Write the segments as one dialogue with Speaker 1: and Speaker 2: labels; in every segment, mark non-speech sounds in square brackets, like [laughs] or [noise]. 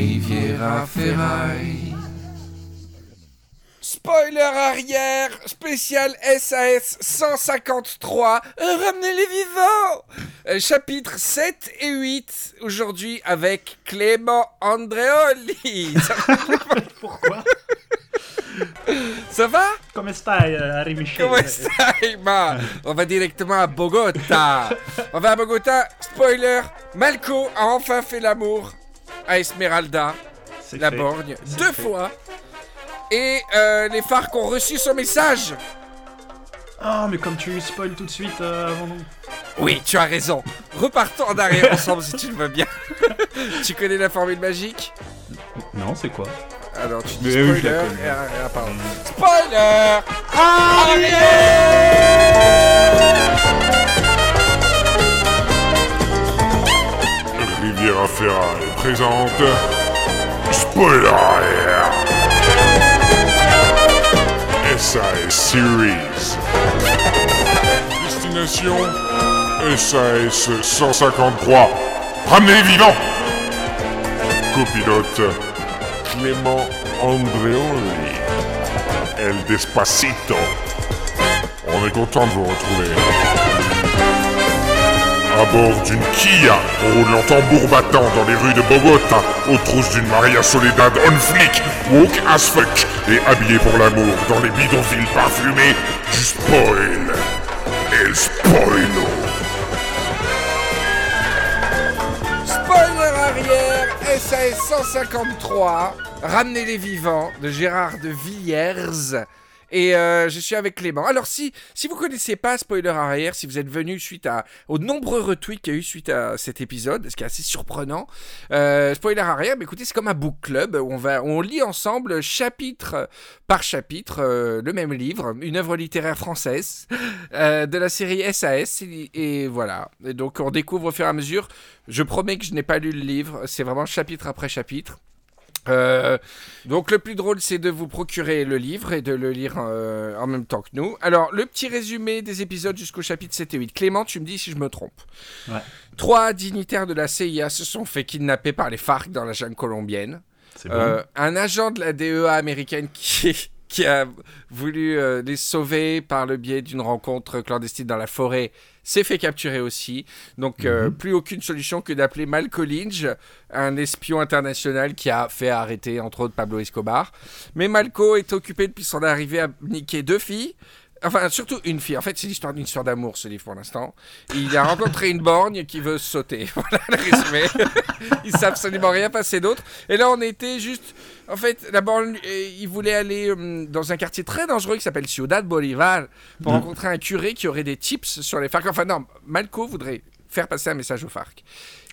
Speaker 1: Riviera Ferraille.
Speaker 2: Spoiler arrière, spécial SAS 153, ramenez les vivants. Euh, Chapitre 7 et 8, aujourd'hui avec Clément Andreoli. [laughs] Ça,
Speaker 3: Pourquoi?
Speaker 2: Ça va?
Speaker 3: Come stai, euh, Harry Michel
Speaker 2: Comment stai, ma. On va directement à Bogota. On va à Bogota, spoiler, Malco a enfin fait l'amour à Esmeralda,
Speaker 3: C'est
Speaker 2: la
Speaker 3: fait.
Speaker 2: borgne, deux
Speaker 3: fait.
Speaker 2: fois. Et euh, les FARC ont reçu son message.
Speaker 3: Ah, mais comme tu spoil tout de suite euh, avant nous.
Speaker 2: Oui, tu as raison. Repartons en arrière [laughs] ensemble si tu le veux bien. [laughs] tu connais la formule magique?
Speaker 3: Non, c'est quoi?
Speaker 2: Alors tu dis
Speaker 3: oui,
Speaker 2: spoiler. et, et, ah, pardon. Spoiler
Speaker 4: Riviera Ferraille présente Spoiler. SAS Series. Destination SAS 153 Ramenez les vivants Copilote Clément Andreoli. El Despacito. On est content de vous retrouver à bord d'une Kia, roulant tambour battant dans les rues de Bogota, aux trousses d'une Maria Soledad on flic, woke as fuck, et habillé pour l'amour dans les bidonvilles parfumés du spoil. El spoilo.
Speaker 2: Spoiler arrière, SAS 153, Ramenez les vivants de Gérard de Villiers. Et euh, je suis avec Clément. Alors si, si vous connaissez pas Spoiler arrière, si vous êtes venu suite à, aux nombreux retweets qu'il y a eu suite à cet épisode, ce qui est assez surprenant, euh, Spoiler arrière, mais écoutez, c'est comme un book club où on, lit ensemble chapitre par chapitre euh, le même livre, une œuvre littéraire française de la série SAS. Et voilà. Et donc on découvre au fur et à mesure. Je promets que je n'ai pas lu le livre. C'est vraiment chapitre après chapitre. Euh, donc le plus drôle c'est de vous procurer le livre et de le lire euh, en même temps que nous. Alors le petit résumé des épisodes jusqu'au chapitre 7 et 8. Clément, tu me dis si je me trompe.
Speaker 3: Ouais.
Speaker 2: Trois dignitaires de la CIA se sont fait kidnapper par les FARC dans la jungle colombienne.
Speaker 3: Bon.
Speaker 2: Euh, un agent de la DEA américaine [laughs] qui, qui a voulu les sauver par le biais d'une rencontre clandestine dans la forêt s'est fait capturer aussi. Donc, euh,
Speaker 3: Mhm.
Speaker 2: plus aucune solution que d'appeler Malcolm Lynch, un espion international qui a fait arrêter, entre autres, Pablo Escobar. Mais Malco est occupé depuis son arrivée à niquer deux filles. Enfin, surtout une fille. En fait, c'est l'histoire d'une histoire d'amour, ce livre, pour l'instant. Il a rencontré une borgne qui veut sauter. [laughs] Voilà le résumé. [laughs] il sait absolument rien passer d'autre. Et là, on était juste... En fait, la borgne, euh, il voulait aller hum, dans un quartier très dangereux qui s'appelle Ciudad Bolivar pour
Speaker 3: Mhm.
Speaker 2: rencontrer un curé qui aurait des tips sur les FARC. Enfin, non, Malco voudrait faire passer un message aux FARC.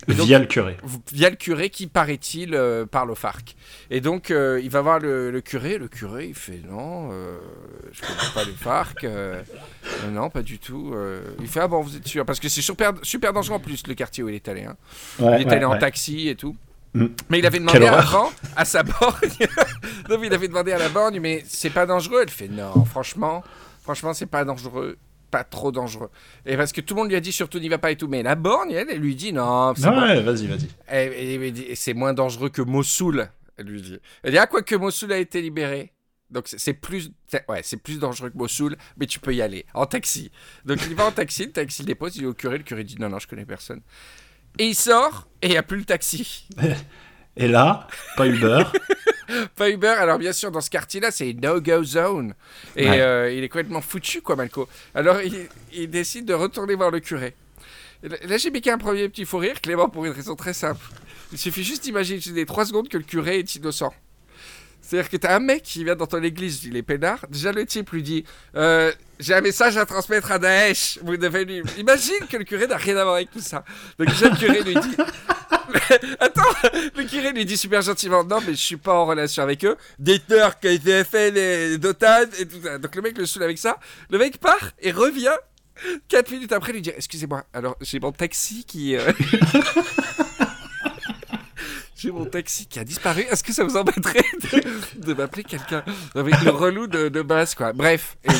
Speaker 2: et donc-
Speaker 3: Via le curé.
Speaker 2: Via le curé qui, paraît-il, euh, parle aux FARC. Et donc, euh, il va voir le, le curé. Le curé, il fait non, euh, je connais pas les FARC. non, pas du tout. il fait ah bon, vous êtes sûr? Parce que c'est super, super dangereux en plus, le quartier où il est allé. hein.
Speaker 3: Ouais,
Speaker 2: il est allé en taxi et tout.
Speaker 3: Mm.
Speaker 2: Mais il avait demandé avant à sa borgne. [laughs] non, mais il avait demandé à la borgne, mais c'est pas dangereux. Elle fait non, franchement, franchement, c'est pas dangereux. Pas trop dangereux. Et parce que tout le monde lui a dit surtout n'y va pas et tout. Mais la borgne, elle, elle lui dit non, bon.
Speaker 3: Ouais, vas-y, vas-y.
Speaker 2: Et, et- et- et c'est moins dangereux que Mossoul, elle lui dit. Elle dit, ah, quoi que Mossoul a été libéré. Donc c'est- plus, ouais, c'est plus dangereux que Mossoul, mais tu peux y aller en taxi. Donc il va en taxi, le taxi le dépose, il est au curé, le curé dit non, non, je connais personne. Et il sort, et il n'y a plus le taxi. [laughs]
Speaker 3: Et là, pas Uber. [laughs]
Speaker 2: Pas Uber, alors bien sûr, dans ce quartier-là, c'est no-go zone. Et
Speaker 3: Ouais.
Speaker 2: euh, il est complètement foutu, quoi, Malco. Alors il, il décide de retourner voir le curé. Là, j'ai piqué un premier petit fou rire, Clément, pour une raison très simple. Il suffit juste d'imaginer les trois secondes que le curé est innocent. C'est-à-dire que t'as un mec qui vient dans ton église, il est peinard. Déjà, le type lui dit euh, J'ai un message à transmettre à Daesh. Vous devez lui. Imagine que le curé n'a rien à voir avec tout ça. Le curé lui dit [laughs] Attends, le curé lui dit super gentiment Non, mais je suis pas en relation avec eux. Dites-leur qu'ils avaient fait les d'OTAN et tout ça. Donc, le mec le saoule avec ça. Le mec part et revient. Quatre minutes après, lui dit Excusez-moi, alors j'ai mon taxi qui. euh, [laughs] J'ai mon taxi qui a disparu. Est-ce que ça vous embêterait de, de m'appeler quelqu'un? Avec le relou de, de base, quoi Bref, il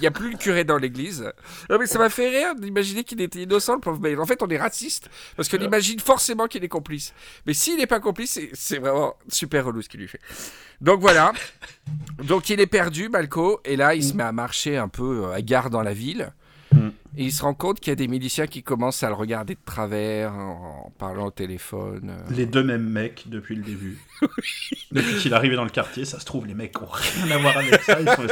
Speaker 2: n'y a, a plus le curé dans l'église. Non, mais ça m'a fait rire d'imaginer qu'il était innocent, le pauvre mec. En fait, on est raciste parce qu'on imagine forcément qu'il est complice. Mais s'il n'est pas complice, c'est- vraiment super relou ce qu'il lui fait. Donc voilà. Donc il est perdu, Malco, et là il se met à marcher un peu euh, à gare dans la ville. Et il se rend compte qu'il y a des miliciens qui commencent à le regarder de travers en, parlant au téléphone. euh.
Speaker 3: Les deux mêmes mecs depuis le début. [laughs] depuis qu'il est arrivé dans le quartier, ça se trouve, les mecs ont rien à voir avec ça. Ils sont,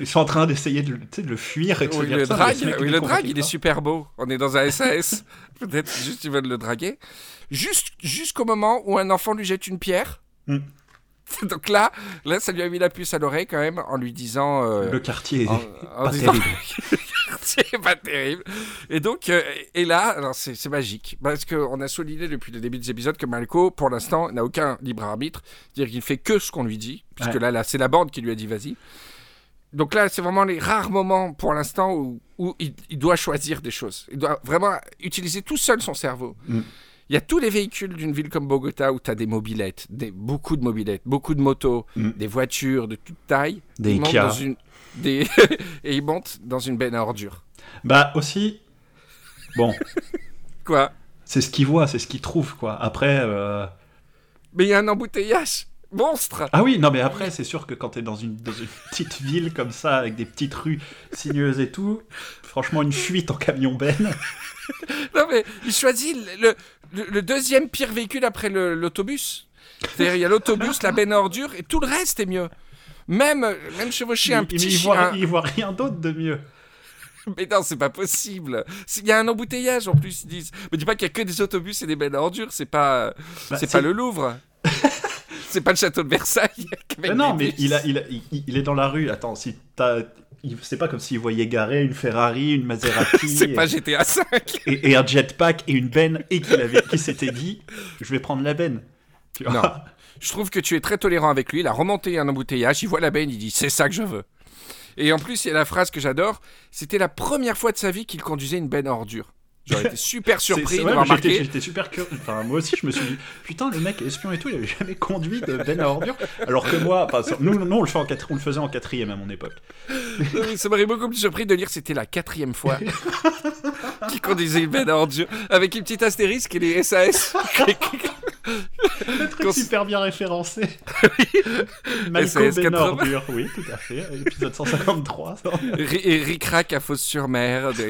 Speaker 3: ils sont en train d'essayer de, le- de fuir et de
Speaker 2: Oui, le
Speaker 3: ça,
Speaker 2: drague, oui,
Speaker 3: il
Speaker 2: le drague, il est super beau. On est dans un SAS. [laughs] Peut-être juste ils veulent le draguer. Juste, jusqu'au moment où un enfant lui jette une pierre.
Speaker 3: Mm. [laughs]
Speaker 2: Donc là, là, ça lui a mis la puce à l'oreille quand même en lui disant. euh,
Speaker 3: Le quartier est
Speaker 2: en- en
Speaker 3: pas
Speaker 2: disant-
Speaker 3: terrible. [laughs]
Speaker 2: c'est pas terrible. Et donc, euh, et là, alors c'est c'est magique. Parce qu'on a souligné depuis le début des épisodes que Malco, pour l'instant, n'a aucun libre arbitre. C'est-à-dire qu'il fait que ce qu'on lui dit. Puisque
Speaker 3: Ouais.
Speaker 2: là, là c'est la bande qui lui a dit vas-y. Donc là, c'est vraiment les rares moments pour l'instant où, où il, il doit choisir des choses. Il doit vraiment utiliser tout seul son cerveau.
Speaker 3: Mm.
Speaker 2: Il y a tous les véhicules d'une ville comme Bogota où tu as des mobilettes, des, beaucoup de mobilettes, beaucoup de motos,
Speaker 3: Mm.
Speaker 2: des voitures de toute taille.
Speaker 3: Des
Speaker 2: Il monte
Speaker 3: Kia.
Speaker 2: dans une, des... [laughs] et il monte dans une benne à ordures.
Speaker 3: Bah aussi, bon,
Speaker 2: Quoi?
Speaker 3: C'est ce qu'il voit, c'est ce qu'il trouve, quoi. Après, euh,
Speaker 2: Mais il y a un embouteillage monstre
Speaker 3: ah oui, non mais après, c'est sûr que quand t'es dans une, dans une petite ville comme ça, avec des petites rues sinueuses et tout, franchement, une fuite en camion benne.
Speaker 2: Non mais il choisit le, le- le deuxième pire véhicule après l'autobus. C'est-à-dire il y a l'autobus, la benne à ordures et tout le reste est mieux. Même, même chevaucher un petit
Speaker 3: il voit, il voit rien d'autre de mieux.
Speaker 2: Mais non, c'est pas possible. Il y a un embouteillage en plus, ils disent. Mais dis pas qu'il y a que des autobus et des bennes à ordures, c'est pas,
Speaker 3: Bah,
Speaker 2: c'est pas le Louvre. [laughs] c'est pas le château de Versailles. [laughs]
Speaker 3: Mais non, mais il, a, il, a- il- il est dans la rue. Attends, si t'as. C'est pas comme s'il voyait garer une Ferrari, une Maserati [laughs]
Speaker 2: C'est
Speaker 3: et,
Speaker 2: pas GTA 5.
Speaker 3: et- et un jetpack et une benne et qu'il avait, qu'il s'était dit, je vais prendre la benne. Tu vois
Speaker 2: Non. [laughs] Je trouve que tu es très tolérant avec lui. Il a remonté un embouteillage, il voit la benne, il dit c'est ça que je veux. Et en plus, il y a la phrase que j'adore c'était la première fois de sa vie qu'il conduisait une benne à ordures. J'aurais été super surpris de voir
Speaker 3: j'étais-
Speaker 2: marqué.
Speaker 3: J'étais super curieux. Enfin, moi aussi, je me suis dit, putain, le mec espion et tout, il avait jamais conduit de benne à ordures. Alors que moi, nous, nous on, le fait en quatre- on le faisait en quatrième à mon époque.
Speaker 2: Ça m'aurait beaucoup plus surpris de lire c'était la quatrième fois [laughs] qu'il conduisait une benne à ordures avec une petite astérisque et les SAS. [laughs]
Speaker 3: Le truc super bien référencé. Malco
Speaker 2: SAS
Speaker 3: benne à
Speaker 2: 80.
Speaker 3: ordures, oui, tout à fait. Épisode 153. ça.
Speaker 2: Ri- et Ric-Rac à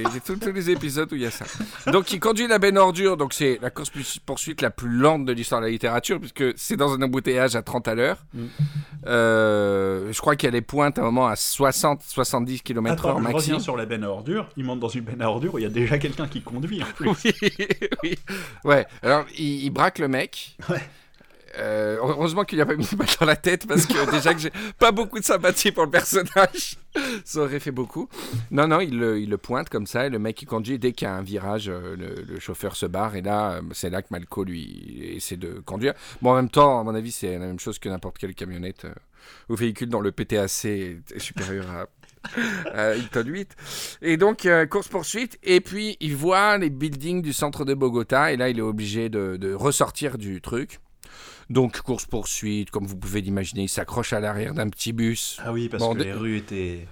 Speaker 2: des- tous, tous les épisodes où il y a ça. Donc il conduit la benne ordure, donc c'est la course poursuite la plus lente de l'histoire de la littérature, puisque c'est dans un embouteillage à 30 à l'heure.
Speaker 3: Mm.
Speaker 2: Euh, je crois qu'il y a des pointes à un moment à 60-70 km/h
Speaker 3: Attends, je
Speaker 2: maxi.
Speaker 3: reviens sur la ordures. Il monte dans une ordures où il y a déjà quelqu'un qui conduit en plus.
Speaker 2: Oui, [laughs] oui. Ouais, alors il, il braque le mec.
Speaker 3: Ouais.
Speaker 2: Euh, heureusement qu'il n'y a pas mis une balle dans la tête parce que [laughs] déjà que j'ai pas beaucoup de sympathie pour le personnage, [laughs] ça aurait fait beaucoup. Non, non, il le, il le pointe comme ça et le mec il conduit. Dès qu'il y a un virage, euh, le, le chauffeur se barre et là, euh, c'est là que Malco lui essaie de conduire. Bon, en même temps, à mon avis, c'est la même chose que n'importe quelle camionnette euh, ou véhicule dont le PTAC est, est supérieur à. À Hilton 8. Et donc, euh, course-poursuite. Et puis, il voit les buildings du centre de Bogota. Et là, il est obligé de, de ressortir du truc. Donc, course-poursuite, comme vous pouvez l'imaginer, il s'accroche à l'arrière d'un petit bus.
Speaker 3: Ah oui, parce que les rues étaient.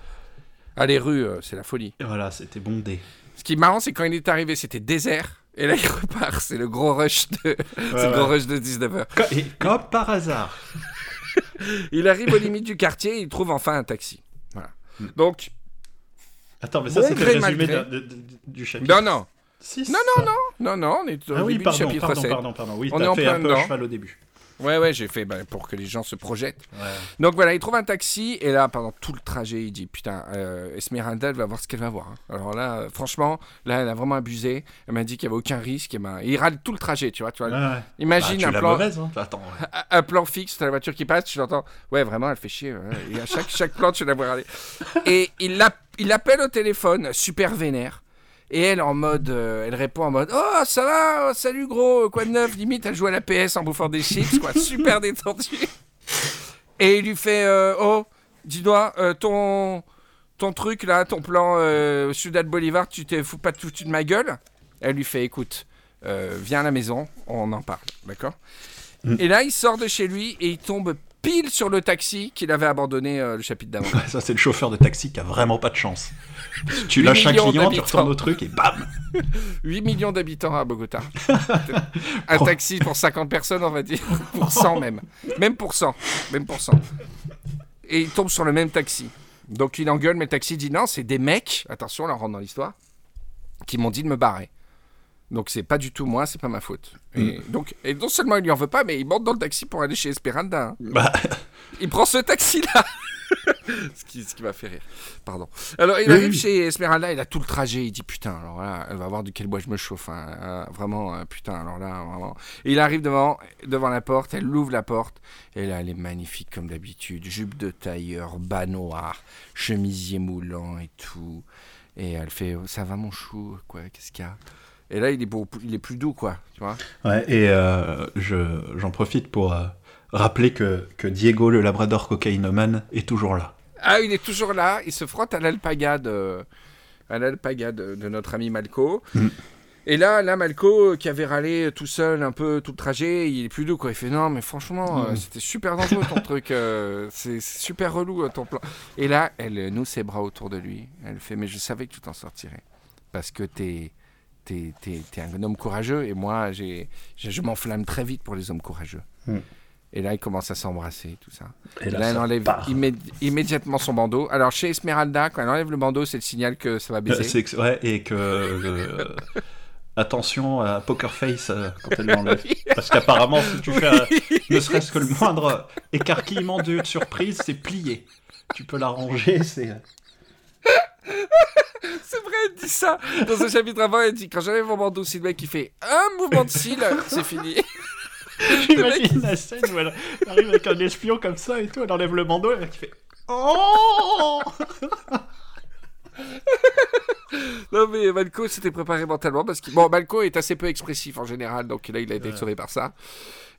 Speaker 2: Ah, les rues, euh, c'est la folie.
Speaker 3: Et Voilà, c'était bondé.
Speaker 2: Ce qui est marrant, c'est quand il est arrivé, c'était désert. Et là, il repart. C'est le gros rush de, [laughs] le gros rush de 19h.
Speaker 3: Co- Et comme par hasard. [laughs]
Speaker 2: Il arrive aux limites du quartier et il trouve enfin un taxi. Donc,
Speaker 3: Attends, mais ça,
Speaker 2: Bon
Speaker 3: c'était le résumé de- de- du chapitre.
Speaker 2: non, non.
Speaker 3: Si,
Speaker 2: Non,
Speaker 3: ça.
Speaker 2: Non, non, on est au
Speaker 3: Ah oui,
Speaker 2: début du
Speaker 3: pardon,
Speaker 2: chapitre
Speaker 3: pardon,
Speaker 2: 7.
Speaker 3: pardon, pardon. Oui,
Speaker 2: On est en plein
Speaker 3: un peu
Speaker 2: dedans.
Speaker 3: cheval au début.
Speaker 2: Ouais, ouais, j'ai fait ben, pour que les gens se projettent.
Speaker 3: Ouais.
Speaker 2: Donc voilà, il trouve un taxi et là, pendant tout le trajet, il dit Putain, euh, Esmeralda, elle va voir ce qu'elle va voir. hein. Alors là, euh, franchement, là, elle a vraiment abusé. Elle m'a dit qu'il n'y avait aucun risque. Et, ben, il râle tout le trajet, tu vois. Tu vois.
Speaker 3: Ouais.
Speaker 2: Imagine
Speaker 3: Bah, tu
Speaker 2: un, plan,
Speaker 3: mauvaise, hein. Attends. ouais. [laughs]
Speaker 2: un- un plan fixe, t'as la voiture qui passe, tu l'entends. Ouais, vraiment, elle fait chier. Et à chaque, chaque plan, tu la vois râler. Et il il l'appelle au téléphone, super vénère. Et elle, en mode, euh, elle répond en mode Oh, ça va, salut gros, quoi de neuf? Limite, elle joue à la PS en bouffant des chips, quoi, [laughs] super détendue. Et il lui fait euh, Oh, dis-moi, euh, ton, ton truc là, ton plan Ciudad Bolivar, tu t'es fous pas tout de ma gueule? Elle lui fait Écoute, viens à la maison, on en parle, d'accord?
Speaker 3: Mm.
Speaker 2: Et là, il sort de chez lui et il tombe pile sur le taxi qu'il avait abandonné le chapitre d'avant. [laughs]
Speaker 3: Ça, c'est le chauffeur de taxi qui a vraiment pas de chance. Tu lâches un client, tu retournes au truc et bam [laughs]
Speaker 2: 8 millions d'habitants à Bogota. [laughs] Un taxi pour 50 personnes, on va dire. [laughs] Pour 100 même. Même pour 100. Même pour 100. Et il tombe sur le même taxi. Donc il engueule, mais le taxi dit non, c'est des mecs, attention, là on rentre dans l'histoire, qui m'ont dit de me barrer. Donc c'est pas du tout moi, c'est pas ma faute. Et, donc, et non seulement il lui en veut pas, mais il monte dans le taxi pour aller chez Esperanda. hein.
Speaker 3: Bah, [laughs]
Speaker 2: Il prend ce taxi-là. [laughs] ce, qui, ce qui m'a fait rire. Pardon. Alors, il arrive
Speaker 3: oui.
Speaker 2: chez Esmeralda, il a tout le trajet. Il dit Putain, alors là, elle va voir de quel bois je me chauffe. hein. Euh, vraiment, euh, putain, alors là, vraiment. Et il arrive devant, devant la porte, elle ouvre la porte. Et là, elle est magnifique comme d'habitude. Jupe de tailleur, bas noir, chemisier moulant et tout. Et elle fait Oh, Ça va, mon chou? Quoi? Qu'est-ce qu'il y a? Et là, il est, il est plus doux, quoi. Tu vois
Speaker 3: ouais, et euh, je, j'en profite pour euh, rappeler que, que Diego, le labrador cocaïnomane, est toujours là.
Speaker 2: Ah, il est toujours là. Il se frotte à l'alpaga de, à l'alpaga de, de notre ami Malco.
Speaker 3: Mm.
Speaker 2: Et là, là, Malco, euh, qui avait râlé tout seul un peu tout le trajet, il est plus doux, quoi. Il fait non, mais franchement, euh,
Speaker 3: Mm.
Speaker 2: c'était super dangereux ton [laughs] truc. euh, c'est super relou euh, ton plan. Et là, elle euh, noue ses bras autour de lui. Elle fait mais je savais que tu t'en sortirais. Parce que t'es. T'es, t'es un homme courageux et moi, j'ai, je m'enflamme très vite pour les hommes courageux.
Speaker 3: Mm.
Speaker 2: Et là, ils commencent à s'embrasser, tout ça.
Speaker 3: Et
Speaker 2: Là, elle enlève immé- immédiatement son bandeau. Alors, chez Esmeralda, quand elle enlève le bandeau, c'est le signal que ça va
Speaker 3: Euh,
Speaker 2: baiser.
Speaker 3: que- ouais, et que. euh, [laughs] attention à Poker Face euh, quand elle l'enlève. Parce qu'apparemment, si tu fais euh, ne serait-ce que le moindre écarquillement de surprise, c'est plié. Tu peux l'arranger, c'est. [laughs]
Speaker 2: C'est vrai, elle dit ça. Dans un chapitre avant, elle dit Quand j'enlève mon bandeau, si le mec il fait un mouvement de cils, [laughs] c'est fini. [laughs]
Speaker 3: J'imagine la scène où elle arrive avec un espion comme ça et tout, elle enlève le bandeau et le mec il fait Oh
Speaker 2: non, mais Malco s'était préparé mentalement parce que. Bon, Malco est assez peu expressif en général, donc là, il a été sauvé par ça.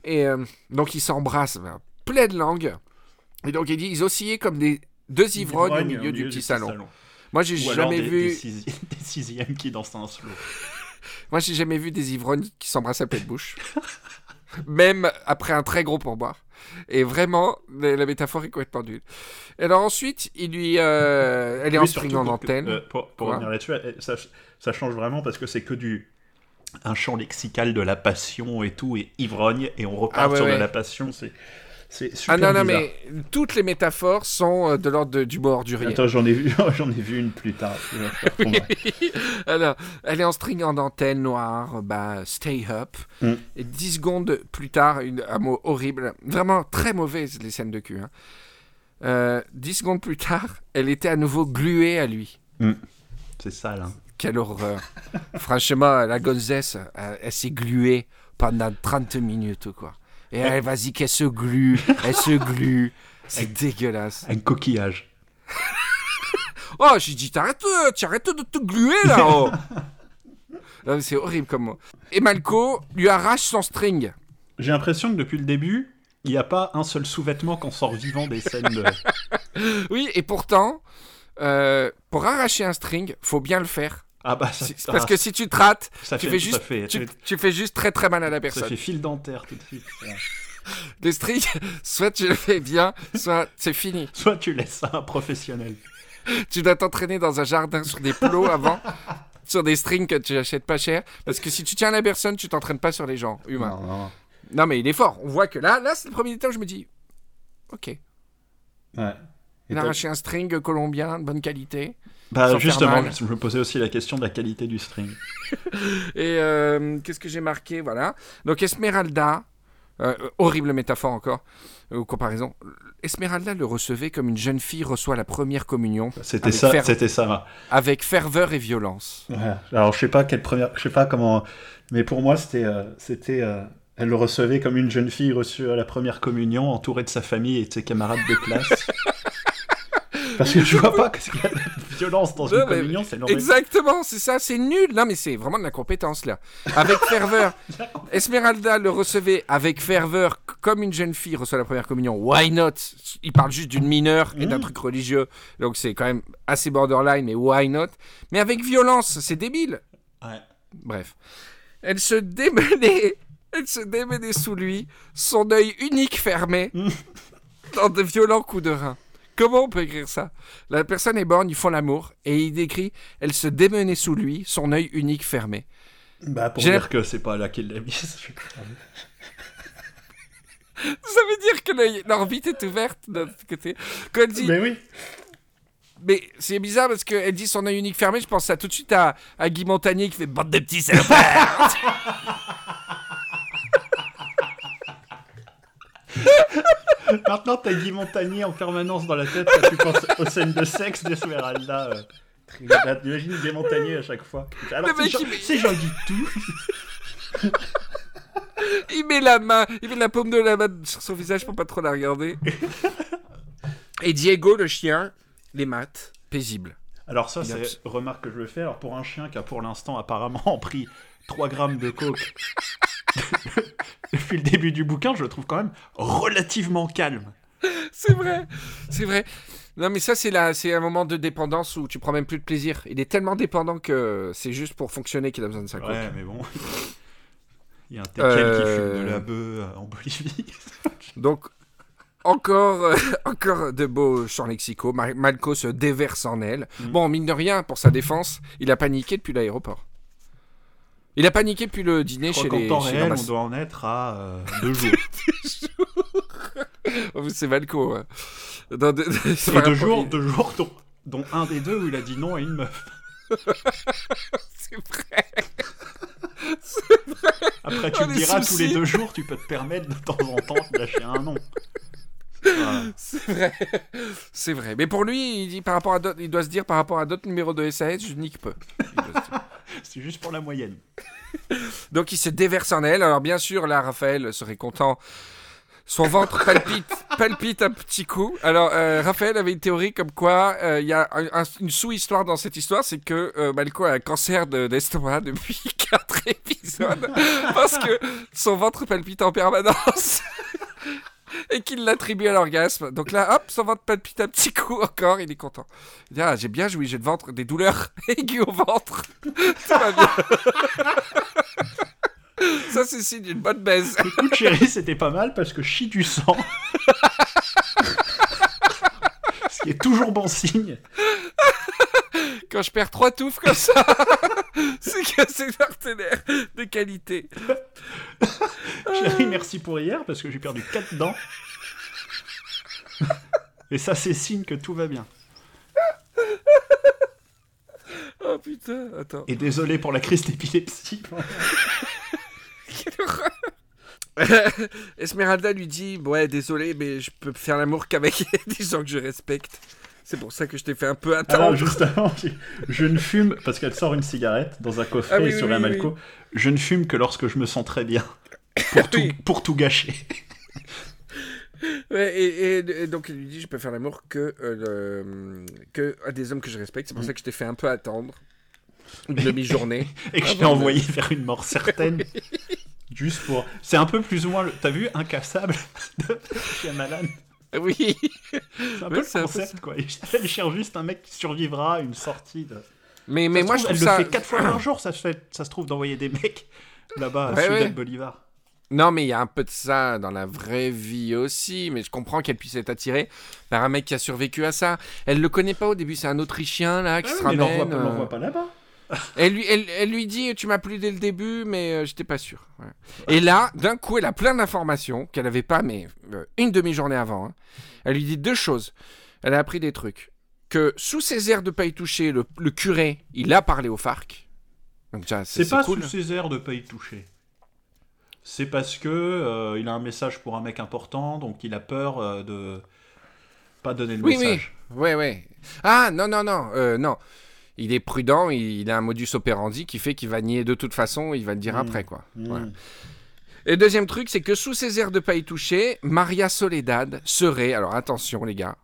Speaker 2: Et euh, donc, ils s'embrassent, ben, pleine langue. Et donc, il dit Ils oscillaient comme des deux ivrognes au milieu du petit salon. Moi, j'ai jamais
Speaker 3: des,
Speaker 2: vu.
Speaker 3: des, sixi- [laughs] des sixièmes qui dansent un slow. [laughs]
Speaker 2: Moi, j'ai jamais vu des ivrognes qui s'embrassent à pleine bouche. [laughs] Même après un très gros pourboire. Et vraiment, la, métaphore est complètement nulle. Et alors ensuite, il lui, euh, elle est en
Speaker 3: Oui, surtout
Speaker 2: en
Speaker 3: que-
Speaker 2: antenne.
Speaker 3: euh, pour revenir là-dessus, ça, ça change vraiment parce que c'est que du un champ lexical de la passion et tout, et ivrogne, et on repart
Speaker 2: Ah ouais,
Speaker 3: sur
Speaker 2: ouais.
Speaker 3: de la passion, c'est c'est super
Speaker 2: ah non, non,
Speaker 3: bizarre.
Speaker 2: mais toutes les métaphores sont euh, de l'ordre du mot ordurier.
Speaker 3: Attends, j'en ai vu, [laughs] j'en ai vu une plus tard. [laughs]
Speaker 2: Alors, elle est en string en dentelle noire, bah, stay up.
Speaker 3: Mm.
Speaker 2: Et 10 secondes plus tard, une, un mot horrible, vraiment très mauvais, les scènes de cul. Hein. Euh, 10 secondes plus tard, elle était à nouveau gluée à lui.
Speaker 3: C'est ça là.
Speaker 2: Quelle horreur. Franchement, la gonzesse, elle, elle s'est gluée pendant 30 minutes, quoi. Et elle, vas-y, qu'elle se glue, elle se glue. C'est dégueulasse.
Speaker 3: Un coquillage. [laughs]
Speaker 2: Oh, j'ai dit, t'arrêtes, euh, tu arrêtes de te gluer, là, oh. [laughs] C'est horrible comme mot. Et Malco lui arrache son string.
Speaker 3: J'ai l'impression que depuis le début, il n'y a pas un seul sous-vêtement qu'on sort vivant des scènes de. [laughs]
Speaker 2: Oui, et pourtant, euh, pour arracher un string, faut bien le faire.
Speaker 3: Ah bah ça,
Speaker 2: Parce que si tu te rates,
Speaker 3: ça
Speaker 2: tu
Speaker 3: fait,
Speaker 2: fais
Speaker 3: ça
Speaker 2: juste,
Speaker 3: fait,
Speaker 2: tu, tu fais juste très très mal à la
Speaker 3: ça
Speaker 2: personne.
Speaker 3: fait fil dentaire tout de suite. [laughs]
Speaker 2: Les strings, soit tu le fais bien, soit c'est fini. [laughs]
Speaker 3: Soit tu laisses ça à un professionnel.
Speaker 2: Tu dois t'entraîner dans un jardin sur des plots avant, sur des strings que tu achètes pas cher. Parce que si tu tiens la personne, tu t'entraînes pas sur les gens humains.
Speaker 3: Non, non.
Speaker 2: Non, mais il est fort. On voit que là, là c'est le premier temps où je me dis, ok.
Speaker 3: Ouais.
Speaker 2: Il a arraché un string colombien de bonne qualité.
Speaker 3: Bah justement, je me posais aussi la question de la qualité du string. [laughs]
Speaker 2: Et euh, qu'est-ce que j'ai marqué Voilà. Donc Esmeralda, euh, horrible métaphore encore, euh, ou comparaison. Esmeralda le recevait comme une jeune fille reçoit la première communion,
Speaker 3: C'était ça,
Speaker 2: fer-
Speaker 3: c'était ça.
Speaker 2: avec ferveur et violence.
Speaker 3: Ouais. Alors je sais pas quelle première, je sais pas comment, mais pour moi c'était, euh, c'était, euh, elle le recevait comme une jeune fille reçue à la première communion, entourée de sa famille et de ses camarades de classe. [laughs] Parce que je vois pas qu'est-ce qu'il y a violence dans
Speaker 2: Non,
Speaker 3: une communion, c'est normal.
Speaker 2: Exactement, c'est ça, c'est nul. Non, mais c'est vraiment de la compétence là. Avec ferveur. [laughs] Esmeralda le recevait avec ferveur comme une jeune fille reçoit la première communion. Why not? Il parle juste d'une mineure et d'un
Speaker 3: Mm.
Speaker 2: truc religieux. Donc c'est quand même assez borderline, mais why not? Mais avec violence, c'est débile.
Speaker 3: Ouais.
Speaker 2: Bref. Elle se démenait [laughs] elle se démenait sous lui, son œil unique fermé, dans de violents coups de rein. Comment on peut écrire ça? La personne est borne, ils font l'amour, et il décrit Elle se démenait sous lui, son œil unique fermé.
Speaker 3: Bah, pour dire que c'est pas là qu'il l'a mis. [laughs]
Speaker 2: Ça veut dire que l'orbite est ouverte de l'autre côté. Quand elle dit. Mais,
Speaker 3: Mais oui.
Speaker 2: c'est bizarre parce qu'elle dit son œil unique fermé, je pense ça tout de suite à, à Guy Montagnier qui fait Bande de petits salopards [laughs]
Speaker 3: Maintenant, t'as Guy Montagnier en permanence dans la tête quand tu penses aux scènes de sexe d'Esmeralda. Euh. Imagine Guy Montagnier à chaque fois. Alors,
Speaker 2: il met-
Speaker 3: c'est Jean-Guy tout.
Speaker 2: Il met la main, il met la paume de la main sur son visage pour pas trop la regarder. Et Diego, le chien, les maths, paisible.
Speaker 3: Alors ça, c'est
Speaker 2: abs-
Speaker 3: remarque que je veux faire. Alors, pour un chien qui a pour l'instant apparemment [laughs] pris 3 grammes de coke [laughs] depuis le début du bouquin, je le trouve quand même relativement calme.
Speaker 2: C'est vrai, c'est vrai. Non mais ça c'est là, c'est un moment de dépendance où tu prends même plus de plaisir. Il est tellement dépendant que c'est juste pour fonctionner qu'il a besoin de sa coke.
Speaker 3: Ouais, mais bon. Il y a un teckel qui
Speaker 2: Euh.
Speaker 3: fume de la bœuf en Bolivie. [laughs]
Speaker 2: Donc encore, euh, encore de beaux champs lexicaux. Malco se déverse en elle.
Speaker 3: Mm.
Speaker 2: Bon, mine de rien, pour sa défense, il a paniqué depuis l'aéroport. Il a paniqué depuis le dîner
Speaker 3: Je crois
Speaker 2: chez les.
Speaker 3: temps
Speaker 2: chez
Speaker 3: réel, on doit en être à euh, deux [laughs] jours. [laughs]
Speaker 2: C'est Malco. ouais. De- de- [laughs]
Speaker 3: Et deux jours, deux jours dont, dont un des deux où il a dit non à une meuf.
Speaker 2: C'est vrai.
Speaker 3: Après, tu
Speaker 2: Oh,
Speaker 3: me diras, tous les deux jours, tu peux te permettre de temps en temps de lâcher un nom. Voilà.
Speaker 2: C'est vrai. C'est vrai. Mais pour lui, il, dit par rapport à il doit se dire par rapport à d'autres numéros de SAS, je nique peu.
Speaker 3: C'est juste pour la moyenne. [laughs]
Speaker 2: Donc il se déverse en elle. Alors bien sûr, là, Raphaël serait content. Son ventre [laughs] palpite, palpite un petit coup. Alors, euh, Raphaël avait une théorie comme quoi euh, il y a un- un- une sous-histoire dans cette histoire, c'est que euh, Malco a un cancer de- d'estomac depuis [laughs] quatre épisodes parce que son ventre palpite en permanence et qu'il l'attribue à l'orgasme. Donc là, hop, son ventre palpite un petit coup encore, il est content. Il dit, ah, j'ai bien joui, j'ai le ventre, des douleurs [laughs] aiguës au ventre. [laughs] Tout va bien. Ça, c'est signe d'une bonne baise.
Speaker 3: Écoute, chérie, c'était pas mal parce que chie du sang. [laughs] Ce qui est toujours bon signe. [laughs]
Speaker 2: Quand je perds trois touffes comme ça, [laughs] c'est que c'est un partenaire de qualité. [laughs]
Speaker 3: Chérie, merci pour hier parce que j'ai perdu 4 dents. Et ça, c'est signe que tout va bien.
Speaker 2: Oh putain, attends.
Speaker 3: Et désolé pour la crise d'épilepsie.
Speaker 2: Quelle horreur. [laughs] Esmeralda lui dit Ouais, désolé, mais je peux faire l'amour qu'avec [laughs] des gens que je respecte. C'est pour ça que je t'ai fait un peu attendre.
Speaker 3: Alors, juste avant, je- ne fume, parce qu'elle sort une cigarette dans un coffret
Speaker 2: Ah oui,
Speaker 3: sur
Speaker 2: oui,
Speaker 3: la
Speaker 2: oui,
Speaker 3: Malco. Je ne fume que lorsque je me sens très bien. [laughs] Pour tout,
Speaker 2: Oui.
Speaker 3: pour tout gâcher.
Speaker 2: Ouais, et, et- et donc il lui dit Je peux faire l'amour que, euh, le- que à des hommes que je respecte. C'est pour ça que je t'ai fait un peu attendre. Une demi-journée.
Speaker 3: Et que je
Speaker 2: Ah
Speaker 3: t'ai envoyé vers une mort certaine. Juste pour. C'est un peu plus ou moins. le- T'as vu Incassable [laughs] de Shyamalan
Speaker 2: oui.
Speaker 3: C'est un
Speaker 2: Ouais,
Speaker 3: peu le
Speaker 2: peu
Speaker 3: concept, quoi. Elle cherche juste un mec qui survivra à une sortie de.
Speaker 2: Mais, mais moi, je
Speaker 3: trouve,
Speaker 2: trouve
Speaker 3: elle
Speaker 2: ça.
Speaker 3: le fait 4 fois par [clears throat] jour, ça se, fait, ça se trouve d'envoyer des mecs là-bas à
Speaker 2: Ouais,
Speaker 3: Ciudad
Speaker 2: ouais.
Speaker 3: Bolivar.
Speaker 2: Non, mais il y a un peu de ça dans la vraie vie aussi. Mais je comprends qu'elle puisse être attirée par un mec qui a survécu à ça. Elle le connaît pas au début. C'est un Autrichien là qui se
Speaker 3: mais l'envoie
Speaker 2: ramène.
Speaker 3: pas,
Speaker 2: euh,
Speaker 3: l'envoie pas là-bas.
Speaker 2: Elle lui, elle, elle lui dit Tu m'as plu dès le début, mais euh, j'étais pas sûr. Ouais. Et là, d'un coup, elle a plein d'informations qu'elle avait pas, mais euh, une demi-journée avant. hein. Elle lui dit deux choses. Elle a appris des trucs. Que sous ses airs de pas y toucher, le, le curé, il a parlé au FARC. Donc c'est
Speaker 3: pas
Speaker 2: cool.
Speaker 3: sous ses airs de pas y toucher. C'est parce que euh, il a un message pour un mec important, donc il a peur euh, de pas donner le
Speaker 2: Oui, oui.
Speaker 3: message.
Speaker 2: Ouais, ouais. Ah, non, non, non. non. Il est prudent, il, il a un modus operandi qui fait qu'il va nier de toute façon, il va le dire
Speaker 3: Mm.
Speaker 2: après, quoi.
Speaker 3: Mm.
Speaker 2: Voilà. Et deuxième truc, c'est que sous ses airs de pas y toucher, Maria Soledad serait, alors attention les gars,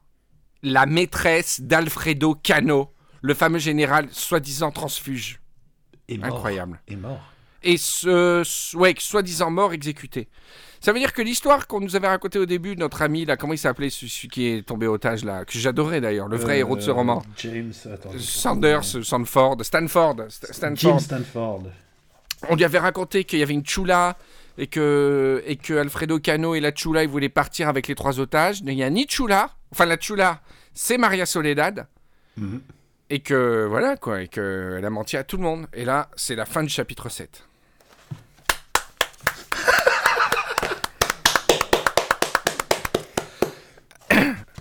Speaker 2: la maîtresse d'Alfredo Cano, le fameux général soi-disant transfuge.
Speaker 3: Et mort.
Speaker 2: Incroyable.
Speaker 3: Et mort.
Speaker 2: Et ce, ce- ouais, soi-disant mort exécuté. Ça veut dire que l'histoire qu'on nous avait racontée au début, notre ami, là, comment il s'appelait, celui qui est tombé otage, là, que j'adorais d'ailleurs, le vrai
Speaker 3: Euh,
Speaker 2: héros de ce roman.
Speaker 3: James, attends.
Speaker 2: Sanders,
Speaker 3: nom.
Speaker 2: Stanford, Stanford, St-
Speaker 3: Jim
Speaker 2: Stanford.
Speaker 3: Stanford.
Speaker 2: On lui avait raconté qu'il y avait une chula et que, et que Alfredo Cano et la Chula ils voulaient partir avec les trois otages. Il n'y a ni Chula, enfin la Chula, c'est Maria Soledad.
Speaker 3: Mhm.
Speaker 2: Et que voilà quoi, et qu'elle a menti à tout le monde. Et là, c'est la fin du chapitre 7.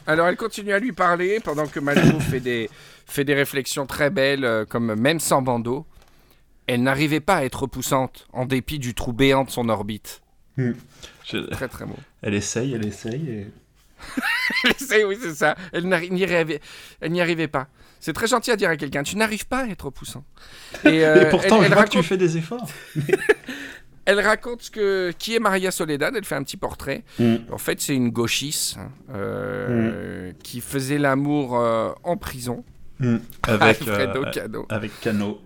Speaker 2: Alors elle continue à lui parler pendant que Malco [coughs] fait des, fait des réflexions très belles, euh, comme même sans bandeau. Elle n'arrivait pas à être repoussante, en dépit du trou béant de son orbite.
Speaker 3: Je-
Speaker 2: Très très beau.
Speaker 3: Elle essaye, elle essaye. Et... [laughs]
Speaker 2: Elle essaye, oui, c'est ça. Elle n'y arrivait, elle n'y arrivait pas. C'est très gentil à dire à quelqu'un. Tu n'arrives pas à être repoussant. [laughs] Et, euh,
Speaker 3: et pourtant,
Speaker 2: elle,
Speaker 3: je
Speaker 2: elle
Speaker 3: vois que tu fais des efforts. [laughs]
Speaker 2: elle raconte que, qui est Maria Soledad. Elle fait un petit portrait.
Speaker 3: Mm.
Speaker 2: En fait, c'est une gauchiste hein, euh, qui faisait l'amour euh, en prison.
Speaker 3: Mm. [laughs] Avec,
Speaker 2: Alfredo
Speaker 3: euh,
Speaker 2: Cano.
Speaker 3: avec Cano.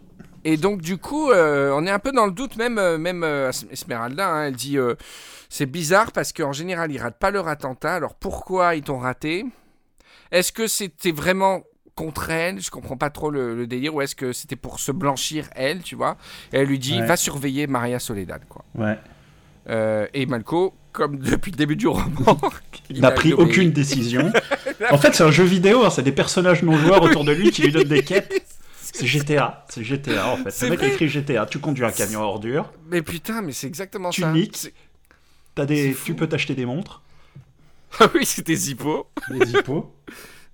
Speaker 2: Et donc, du coup, euh, on est un peu dans le doute, même, même Esmeralda. hein, elle dit c'est bizarre parce qu'en général, ils ratent pas leur attentat. Alors pourquoi ils t'ont raté? Est-ce que c'était vraiment contre elle Je comprends pas trop le, le délire. Ou est-ce que c'était pour se blanchir, elle, tu vois? Et elle lui dit
Speaker 3: Ouais.
Speaker 2: va surveiller Maria Soledad, quoi.
Speaker 3: Ouais.
Speaker 2: Euh, et Malco, comme depuis le début du roman, [laughs]
Speaker 3: Il n'a pris aucune décision. [laughs] en fait, c'est un jeu vidéo, hein, c'est des personnages non joueurs autour de lui qui lui donnent des quêtes. C'est GTA, c'est GTA en fait.
Speaker 2: C'est
Speaker 3: Le mec écrit GTA, tu conduis un camion à ordures,
Speaker 2: Mais putain, mais c'est exactement
Speaker 3: Tu
Speaker 2: ça.
Speaker 3: niques.
Speaker 2: C'est-
Speaker 3: t'as des...
Speaker 2: C'est
Speaker 3: tu peux t'acheter des montres, [laughs]
Speaker 2: Ah oui, c'était Zippo.
Speaker 3: des hippos.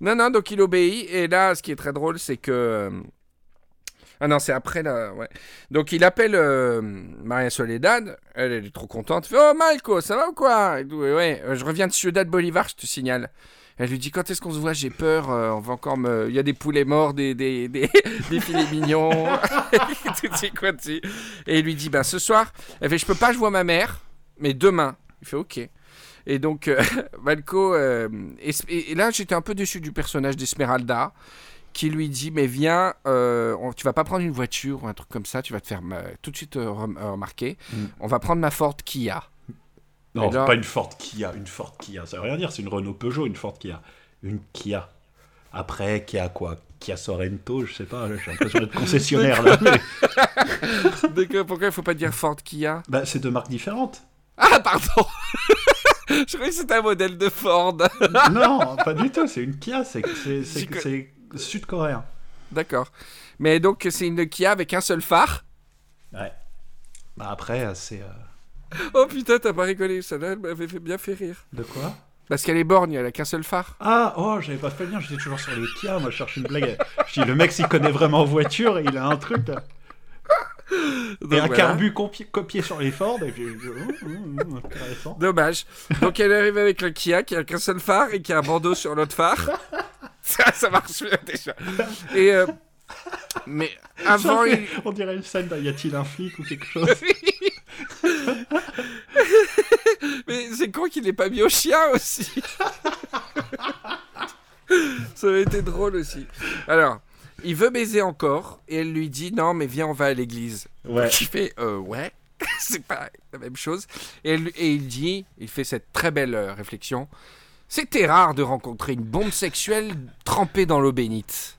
Speaker 2: Non, non, donc il obéit. Et là, ce qui est très drôle, c'est que. euh, Ah non, c'est après là. Donc il appelle euh, Maria Soledad. Elle, elle est trop contente. Fait, oh Malco, ça va ou quoi? Ouais, euh, je reviens de Ciudad Bolivar, je te signale. Elle lui dit quand est-ce qu'on se voit? J'ai peur. on va encore. Il y a des poulets morts, des des, des, [laughs] filets mignons. [laughs] Et il lui dit ben ce soir. Elle fait je peux pas, je vois ma mère, mais demain. Il fait ok. Et donc euh, [laughs] Malco. euh, et, et là j'étais un peu déçu du personnage d'Esmeralda qui lui dit mais viens, euh, on- tu vas pas prendre une voiture ou un truc comme ça, tu vas te faire euh, tout de suite euh, rem- remarquer.
Speaker 3: Mm.
Speaker 2: On va prendre ma Ford Kia.
Speaker 3: Non,
Speaker 2: là-
Speaker 3: pas une Ford Kia, une Ford Kia, ça veut rien dire, c'est une Renault Peugeot, une Ford Kia. Une Kia. Après, Kia quoi? Kia Sorento, je sais pas, j'ai l'impression d'être concessionnaire là. mais- [laughs]
Speaker 2: pourquoi il faut pas dire Ford Kia?
Speaker 3: Bah, c'est deux marques différentes.
Speaker 2: Ah pardon [laughs] Je croyais que c'était un modèle de Ford. [laughs]
Speaker 3: non, pas du tout, c'est une Kia, c'est sud-coréen.
Speaker 2: D'accord. Mais donc c'est une Kia avec un seul phare?
Speaker 3: Ouais. Bah après, c'est... euh,
Speaker 2: Oh putain, t'as pas rigolé, ça m'avait bien fait rire.
Speaker 3: De quoi?
Speaker 2: Parce qu'elle est borgne, elle a qu'un seul phare.
Speaker 3: Ah, oh, j'avais pas fait le lien, j'étais toujours sur les Kia, moi je cherche une blague. Je dis, le mec s'il connaît vraiment en voiture, il a un truc là. [laughs]
Speaker 2: Donc,
Speaker 3: Et un
Speaker 2: voilà.
Speaker 3: carbu copié, copié sur les Ford, et puis... oh, oh, oh.
Speaker 2: Dommage. Donc elle arrive avec le Kia qui a qu'un seul phare et qui a un bandeau sur l'autre phare. [laughs] Ça, ça marche bien déjà. Et euh, mais avant, il...
Speaker 3: On dirait une scène y a-t-il un flic ou quelque [laughs] chose?
Speaker 2: Mais c'est con qu'il l'ait pas mis au chien aussi. Ça aurait été drôle aussi. Alors, il veut baiser encore et elle lui dit non mais viens on va à l'église.
Speaker 3: Ouais.
Speaker 2: Qui fait euh, ouais, [laughs] c'est pas la même chose. Et, elle- et il dit, il fait cette très belle euh, réflexion. C'était rare de rencontrer une bombe sexuelle trempée dans l'eau bénite.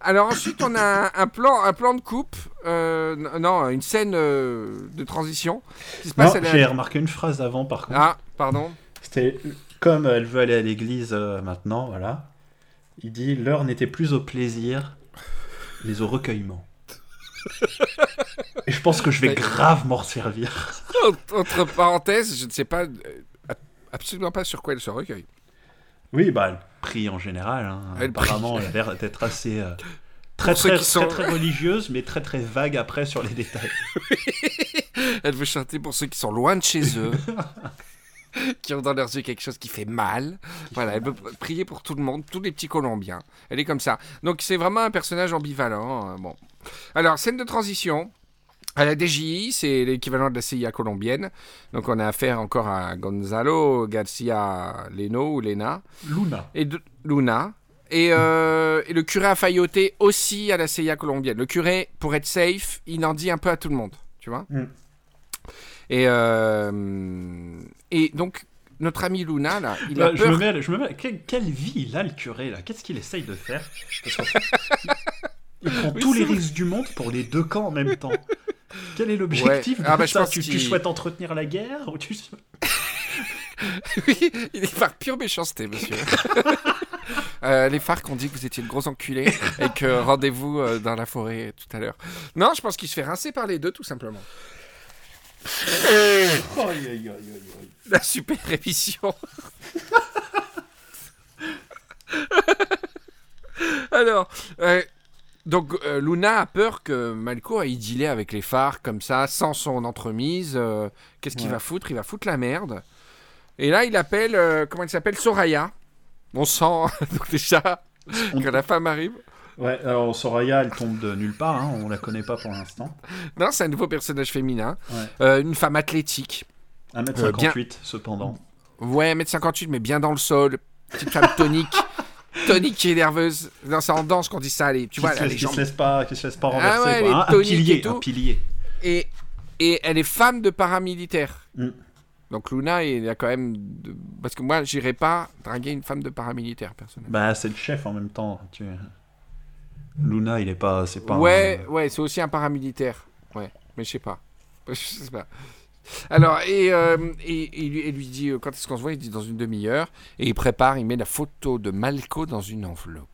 Speaker 2: Alors ensuite on a un, un plan, un plan de coupe, euh, non une scène de transition. qui se
Speaker 3: Non,
Speaker 2: passe à la-
Speaker 3: j'ai remarqué une phrase avant par contre.
Speaker 2: Ah pardon.
Speaker 3: C'était comme elle veut aller à l'église maintenant, voilà. Il dit l'heure n'était plus au plaisir, mais au recueillement. Et je pense que je vais grave m'en servir.
Speaker 2: Entre parenthèses, je ne sais pas, euh, absolument pas sur quoi elle se recueille.
Speaker 3: Oui, bah elle prie en général. hein.
Speaker 2: Elle
Speaker 3: Apparemment, elle a l'air d'être assez euh, très, très,
Speaker 2: sont-
Speaker 3: très très religieuse, mais très très vague après sur les détails. [laughs]
Speaker 2: Elle veut chanter pour ceux qui sont loin de chez eux, [laughs] [laughs] qui ont dans leurs yeux quelque chose qui fait mal. Voilà, elle veut prier pour tout le monde, tous les petits Colombiens. Elle est comme ça. Donc c'est vraiment un personnage ambivalent. euh, bon. Alors, scène de transition. À la DJI, c'est l'équivalent de la CIA colombienne. Donc on a affaire encore à Gonzalo Garcia Leno ou Lena.
Speaker 3: Luna.
Speaker 2: et de- Luna. Et, euh, et le curé a failloté aussi à la CIA colombienne. Le curé, pour être safe, il en dit un peu à tout le monde, tu vois.
Speaker 3: Mm.
Speaker 2: Et, euh, et donc, notre ami Luna, là, il a
Speaker 3: Là, je me mets, je me mets, quelle, quelle vie il a le curé là Qu'est-ce qu'il essaye de faire? Il prend
Speaker 2: Oui,
Speaker 3: tous les
Speaker 2: vrai.
Speaker 3: risques du monde pour les deux camps en même temps. Quel est l'objectif
Speaker 2: Ouais. Ah bah, je
Speaker 3: ça?
Speaker 2: pense
Speaker 3: tu, tu souhaites entretenir la guerre ou tu... [laughs]
Speaker 2: Oui, il est par pure méchanceté, monsieur. [laughs] Euh, les FARC ont dit que vous étiez le gros enculé et que rendez-vous euh, dans la forêt tout à l'heure. Non, je pense qu'il se fait rincer par les deux, tout simplement. La super émission. [laughs] Alors, euh, donc euh, Luna a peur que Malco a idyllé avec les phares comme ça, sans son entremise. euh, Qu'est-ce qu'il
Speaker 3: Ouais.
Speaker 2: va foutre? Il va foutre la merde. Et là, il appelle, euh, comment elle s'appelle? Soraya. On sent [laughs] donc déjà que la femme arrive.
Speaker 3: Ouais, alors Soraya, elle tombe de nulle part, hein, on la connaît pas pour l'instant.
Speaker 2: Non, c'est un nouveau personnage féminin.
Speaker 3: Ouais.
Speaker 2: Euh, une femme athlétique.
Speaker 3: 1m58 cependant.
Speaker 2: Ouais, 1m58, mais bien dans le sol. Petite femme [laughs] tonique. tonique qui est nerveuse. Non, c'est en danse qu'on dit ça. Les, tu
Speaker 3: qui,
Speaker 2: vois,
Speaker 3: se
Speaker 2: là, les
Speaker 3: qui
Speaker 2: jambes.
Speaker 3: se laisse pas, qui se laisse pas
Speaker 2: Ah
Speaker 3: renverser.
Speaker 2: ouais,
Speaker 3: quoi,
Speaker 2: les
Speaker 3: hein. un
Speaker 2: et
Speaker 3: pilier,
Speaker 2: tout.
Speaker 3: un pilier.
Speaker 2: Et, et elle est femme de paramilitaire.
Speaker 3: Mm.
Speaker 2: Donc Luna, il y a quand même. de- Parce que moi, j'irais pas draguer une femme de paramilitaire, personnellement.
Speaker 3: Bah, c'est le chef en même temps. Tu... Luna, il est pas. C'est pas
Speaker 2: ouais,
Speaker 3: un-
Speaker 2: ouais, c'est aussi un paramilitaire. Ouais, mais je sais pas. [laughs] Je sais pas. Alors, et, euh, et, et lui, et lui dit euh, quand est-ce qu'on se voit? Il dit dans une demi-heure. Et il prépare, il met la photo de Malco dans une enveloppe.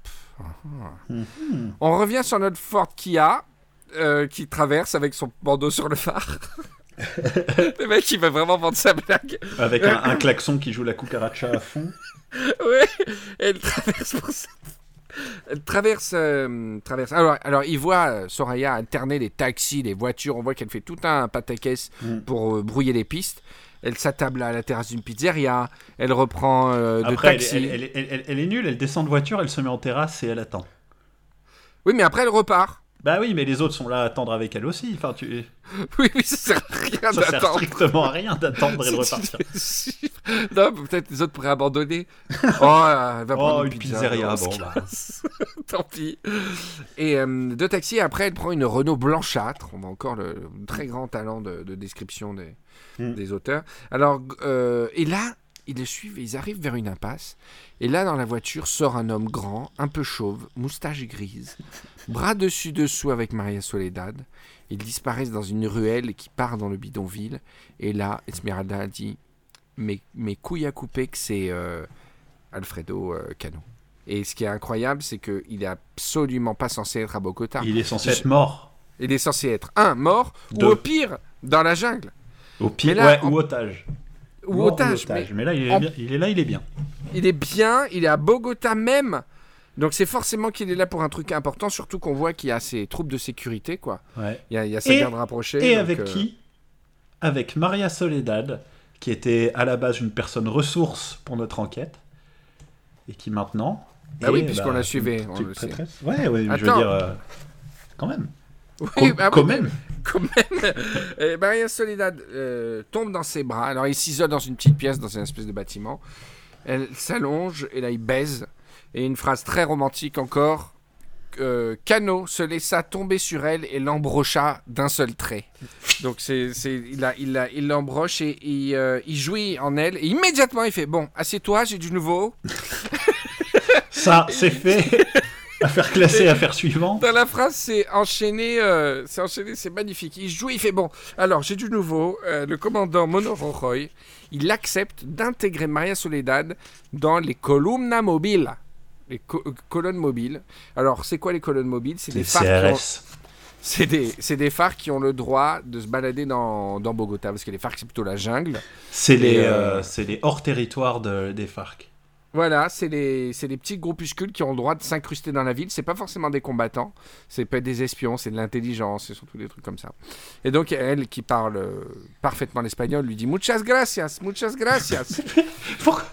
Speaker 3: Mhm. [laughs]
Speaker 2: On revient sur notre Ford Kia euh, qui traverse avec son bandeau sur le phare. [laughs] le mec, il veut vraiment vendre sa blague.
Speaker 3: Avec un, un klaxon qui joue la cucaracha à fond.
Speaker 2: Ouais, elle traverse pour ça. Elle traverse, euh, traverse. Alors, alors, il voit euh, Soraya alterner les taxis, les voitures. On voit qu'elle fait tout un pataquès
Speaker 3: Mm.
Speaker 2: pour euh, brouiller les pistes. Elle s'attable à la terrasse d'une pizzeria. Elle reprend euh, de
Speaker 3: Après,
Speaker 2: taxi.
Speaker 3: elle- elle- elle- elle- elle est nulle, elle descend de voiture, elle se met en terrasse et elle attend.
Speaker 2: Oui, mais après, elle repart.
Speaker 3: Bah oui, mais les autres sont là à attendre avec elle aussi. Enfin, tu... [laughs]
Speaker 2: Oui, oui, ça sert à rien
Speaker 3: ça sert
Speaker 2: d'attendre.
Speaker 3: strictement à rien d'attendre et de [laughs] repartir. [laughs]
Speaker 2: non, peut-être les autres pourraient abandonner. Oh, elle va prendre
Speaker 3: Oh,
Speaker 2: une,
Speaker 3: une
Speaker 2: pizza,
Speaker 3: pizzeria, bon, bah.
Speaker 2: Tant pis. Et euh, de taxi, après, elle prend une Renault blanchâtre. On voit encore le, le très grand talent de, de description des,
Speaker 3: Mm.
Speaker 2: des auteurs. Alors, euh, et là, ils le suivent et ils arrivent vers une impasse. Et là, dans la voiture, sort un homme grand, un peu chauve, moustache grise, bras dessus dessous avec Maria Soledad. Ils disparaissent dans une ruelle qui part dans le bidonville. Et là, Esmeralda dit mes, mes couilles à couper que c'est euh, Alfredo euh, Cano. Et ce qui est incroyable, c'est qu'il est absolument pas censé être à Bogota.
Speaker 3: Il est censé être mort.
Speaker 2: Il est censé être, un, mort,
Speaker 3: Deux.
Speaker 2: ou au pire, dans la jungle.
Speaker 3: Au pire,
Speaker 2: Mais là,
Speaker 3: ouais,
Speaker 2: en-
Speaker 3: ou otage.
Speaker 2: Ou otage. Mais
Speaker 3: Mais là, il est,
Speaker 2: en-
Speaker 3: bien- il est là, il est bien.
Speaker 2: il est bien, il est à Bogota même. Donc c'est forcément qu'il est là pour un truc important, surtout qu'on voit qu'il y a ses troupes de sécurité, quoi.
Speaker 3: Ouais.
Speaker 2: Il y a, il y a sa
Speaker 3: Et-
Speaker 2: garde rapprochée.
Speaker 3: Et
Speaker 2: donc,
Speaker 3: avec
Speaker 2: euh,
Speaker 3: qui? Avec Maria Soledad, qui était à la base une personne ressource pour notre enquête, et qui maintenant.
Speaker 2: Ah oui,
Speaker 3: est,
Speaker 2: puisqu'on
Speaker 3: bah,
Speaker 2: la suivait, on le sait.
Speaker 3: Ouais, ouais, je veux dire. euh, quand même.
Speaker 2: Oui,
Speaker 3: Com-
Speaker 2: ah oui,
Speaker 3: quand même.
Speaker 2: Quand même. [laughs] Et Maria Soledad euh, tombe dans ses bras. Alors il s'isole dans une petite pièce, dans une espèce de bâtiment. Elle s'allonge et là il baise. Et une phrase très romantique encore. Euh, Cano se laissa tomber sur elle et l'embrocha d'un seul trait. Donc c'est, c'est, il, a, il, a, il l'embroche et il, euh, il jouit en elle. Et immédiatement il fait Bon, assieds-toi, j'ai du nouveau.
Speaker 3: Ça, c'est fait. [laughs] [laughs] affaire classée, affaire suivante.
Speaker 2: Dans la phrase, c'est enchaîné, euh, c'est enchaîné, c'est magnifique. Il joue, il fait bon. Alors, j'ai du nouveau. euh, le commandant Monoroy, il accepte d'intégrer Maria Soledad dans les columna mobiles. Les co- euh, colonnes mobiles. Alors, c'est quoi les colonnes mobiles? C'est des phares c'est des, des phares qui ont le droit de se balader dans, dans Bogota, parce que les phares, c'est plutôt la jungle.
Speaker 3: C'est les,
Speaker 2: euh,
Speaker 3: les hors-territoires de- des FARC.
Speaker 2: Voilà, c'est les, les petits groupuscules qui ont le droit de s'incruster dans la ville. C'est pas forcément des combattants, c'est peut être des espions, c'est de l'intelligence, c'est surtout des trucs comme ça. Et donc elle, qui parle euh, parfaitement l'espagnol, lui dit muchas gracias, muchas gracias. [laughs]
Speaker 3: Pourquoi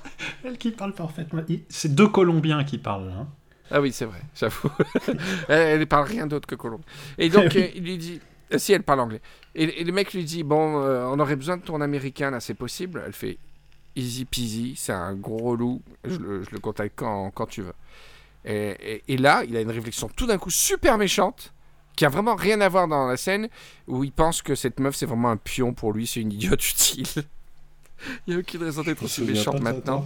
Speaker 3: Elle qui parle parfaitement? C'est deux Colombiens qui parlent. Hein.
Speaker 2: ah oui, c'est vrai, j'avoue. [laughs] elle, elle parle rien d'autre que colombe. Et donc [laughs]
Speaker 3: Oui.
Speaker 2: euh, il lui dit, euh, si elle parle anglais. Et, et le mec lui dit bon, euh, on aurait besoin de ton américain là, c'est possible. Elle fait easy peasy, c'est un gros relou. Je le, je le contacte quand, quand tu veux. Et, et- et là, il a une réflexion tout d'un coup super méchante, qui a vraiment rien à voir dans la scène, où il pense que cette meuf c'est vraiment un pion pour lui, c'est une idiote [laughs] utile. Il n'y a aucune raison d'être aussi méchante maintenant.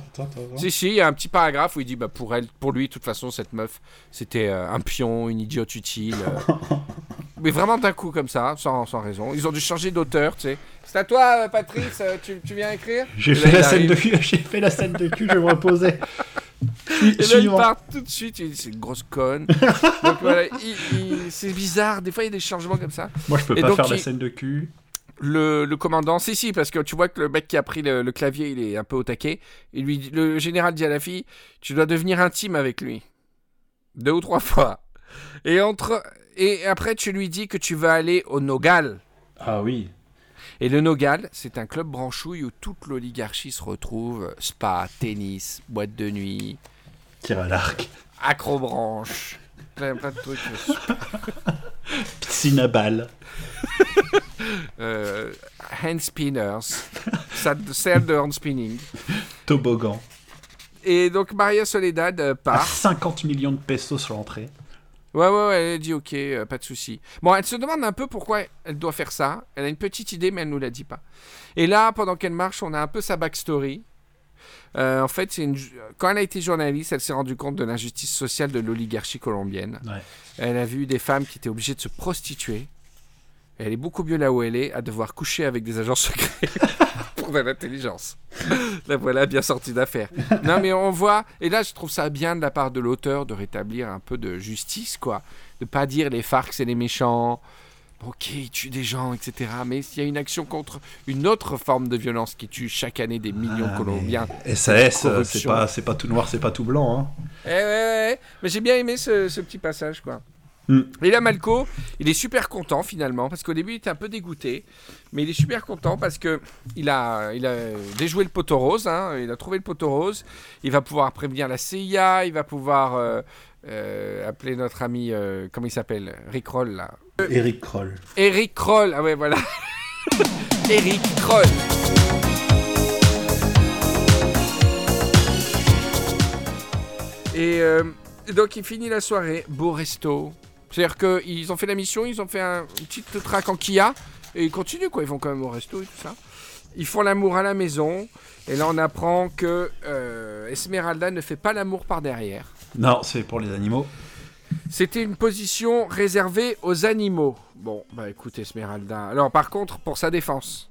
Speaker 2: Si, si, il y a un petit paragraphe où il dit bah, pour elle, pour lui, de toute façon, cette meuf, c'était euh, un pion, une idiote utile. euh. [laughs] Mais vraiment d'un coup comme ça, sans, sans raison. Ils ont dû changer d'auteur, tu sais. C'est à toi, euh, Patrice, tu, tu viens écrire?
Speaker 3: J'ai fait, la scène de cul, [laughs] fait la scène de cul, je vais me reposer. [laughs]
Speaker 2: Et là, il part tout de suite, il dit, c'est une grosse conne. voilà, c'est bizarre, des fois il y a des changements comme ça.
Speaker 3: Moi, je peux
Speaker 2: Et
Speaker 3: pas
Speaker 2: donc,
Speaker 3: faire la scène de cul.
Speaker 2: Le, le commandant, si, si, parce que tu vois que le mec qui a pris le, le clavier, il est un peu au taquet. Et lui, le général dit à la fille, tu dois devenir intime avec lui. Deux ou trois fois. Et, entre, et après, tu lui dis que tu veux aller au Nogal.
Speaker 3: Ah oui.
Speaker 2: Et le Nogal, c'est un club branchouille où toute l'oligarchie se retrouve. Spa, tennis, boîte de nuit,
Speaker 3: Tir à l'arc.
Speaker 2: acrobranche, plein, plein de trucs. [laughs]
Speaker 3: Piscine à balles. [laughs]
Speaker 2: Euh, hand spinners, salle de, hand spinning.
Speaker 3: Toboggan.
Speaker 2: Et donc Maria Soledad euh,
Speaker 3: À
Speaker 2: part.
Speaker 3: 50 millions de pesos sur l'entrée.
Speaker 2: Ouais, ouais, ouais, elle dit ok, euh, pas de souci. Bon, elle se demande un peu pourquoi elle doit faire ça. Elle a une petite idée, mais elle nous la dit pas. Et là, pendant qu'elle marche, on a un peu sa backstory. Euh, en fait, une... quand elle a été journaliste, elle s'est rendue compte de l'injustice sociale de l'oligarchie colombienne.
Speaker 3: Ouais.
Speaker 2: Elle a vu des femmes qui étaient obligées de se prostituer. Elle est beaucoup mieux là où elle est, à devoir coucher avec des agents secrets [laughs] pour de l'intelligence. La voilà bien sortie d'affaire. Non, mais on voit, et là je trouve ça bien de la part de l'auteur de rétablir un peu de justice, quoi. De pas dire les FARC c'est les méchants, ok, ils tuent des gens, etc. Mais s'il y a une action contre une autre forme de violence qui tue chaque année des millions de
Speaker 3: Ah,
Speaker 2: Colombiens.
Speaker 3: SAS, c'est pas, pas tout noir, c'est pas tout blanc. Hein.
Speaker 2: Eh ouais, ouais, ouais. Mais j'ai bien aimé ce, ce petit passage, quoi.
Speaker 3: Hmm.
Speaker 2: Et là, Malco, il est super content finalement, parce qu'au début, il était un peu dégoûté, mais il est super content parce que il a, il a déjoué le poteau rose, hein, il a trouvé le poteau rose, il va pouvoir prévenir la CIA, il va pouvoir euh, euh, appeler notre ami, euh, comment il s'appelle? Rick Roll, là.
Speaker 3: Eric Kroll.
Speaker 2: Eric Kroll, ah ouais, voilà. [laughs] Eric Kroll. Et euh, donc il finit la soirée, beau resto. C'est-à-dire qu'ils ont fait la mission, ils ont fait un une petite track en Kia, et ils continuent quoi, ils vont quand même au resto et tout ça. Ils font l'amour à la maison, et là on apprend que euh, Esmeralda ne fait pas l'amour par derrière.
Speaker 3: Non, c'est pour les animaux.
Speaker 2: C'était une position réservée aux animaux. Bon, bah écoute Esmeralda. Alors par contre, pour sa défense,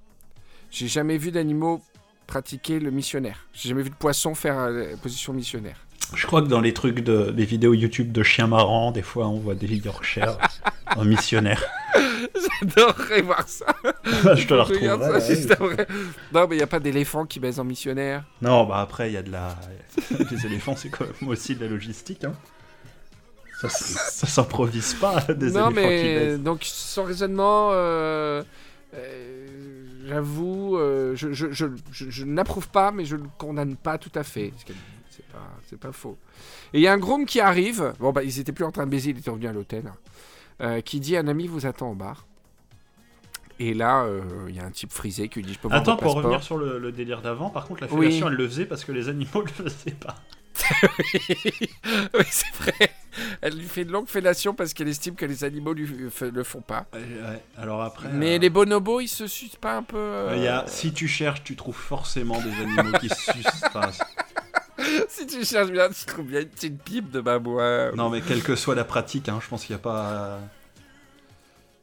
Speaker 2: j'ai jamais vu d'animaux pratiquer le missionnaire. J'ai jamais vu de poisson faire euh, la position missionnaire.
Speaker 3: Je crois que dans les trucs de, les vidéos YouTube de chiens marrants, des fois on voit des Yorkshire en [laughs] missionnaire.
Speaker 2: J'adorerais voir ça.
Speaker 3: je te la
Speaker 2: Regarde
Speaker 3: retrouverai.
Speaker 2: ça,
Speaker 3: ouais.
Speaker 2: juste après. Non, mais il n'y a pas d'éléphant qui baise en missionnaire.
Speaker 3: Non, bah après il y a de la. [laughs] Les éléphants, c'est quand même aussi de la logistique. Hein. Ça, ça s'improvise pas, des
Speaker 2: non,
Speaker 3: éléphants qui
Speaker 2: mais
Speaker 3: baissent.
Speaker 2: donc son raisonnement, euh, euh, j'avoue, euh, je, je, je, je- je n'approuve pas, mais je ne condamne pas tout à fait. C'est pas, c'est pas faux. Et il y a un groom qui arrive. Bon, bah, ils étaient plus en train de baiser, ils étaient revenus à l'hôtel. euh, qui dit un ami vous attend au bar. Et là, euh, il y a un type frisé qui lui dit je peux
Speaker 3: Attends, pour
Speaker 2: passeport
Speaker 3: revenir sur le, le délire d'avant, par contre, la
Speaker 2: Oui.
Speaker 3: fellation, elle le faisait parce que les animaux [laughs] le faisaient pas. [laughs]
Speaker 2: oui, c'est vrai. Elle lui fait une longue fellation parce qu'elle estime que les animaux lui f- le font pas.
Speaker 3: Ouais. Alors après.
Speaker 2: Mais
Speaker 3: euh,
Speaker 2: les bonobos, ils se sucent pas un peu. euh,
Speaker 3: il y a, si tu cherches, tu trouves forcément des animaux qui se sucent. Enfin, [laughs] [laughs]
Speaker 2: si tu cherches bien, tu trouves bien une petite pipe de babouin.
Speaker 3: non, mais quelle que soit la pratique, hein, je pense qu'il n'y a pas.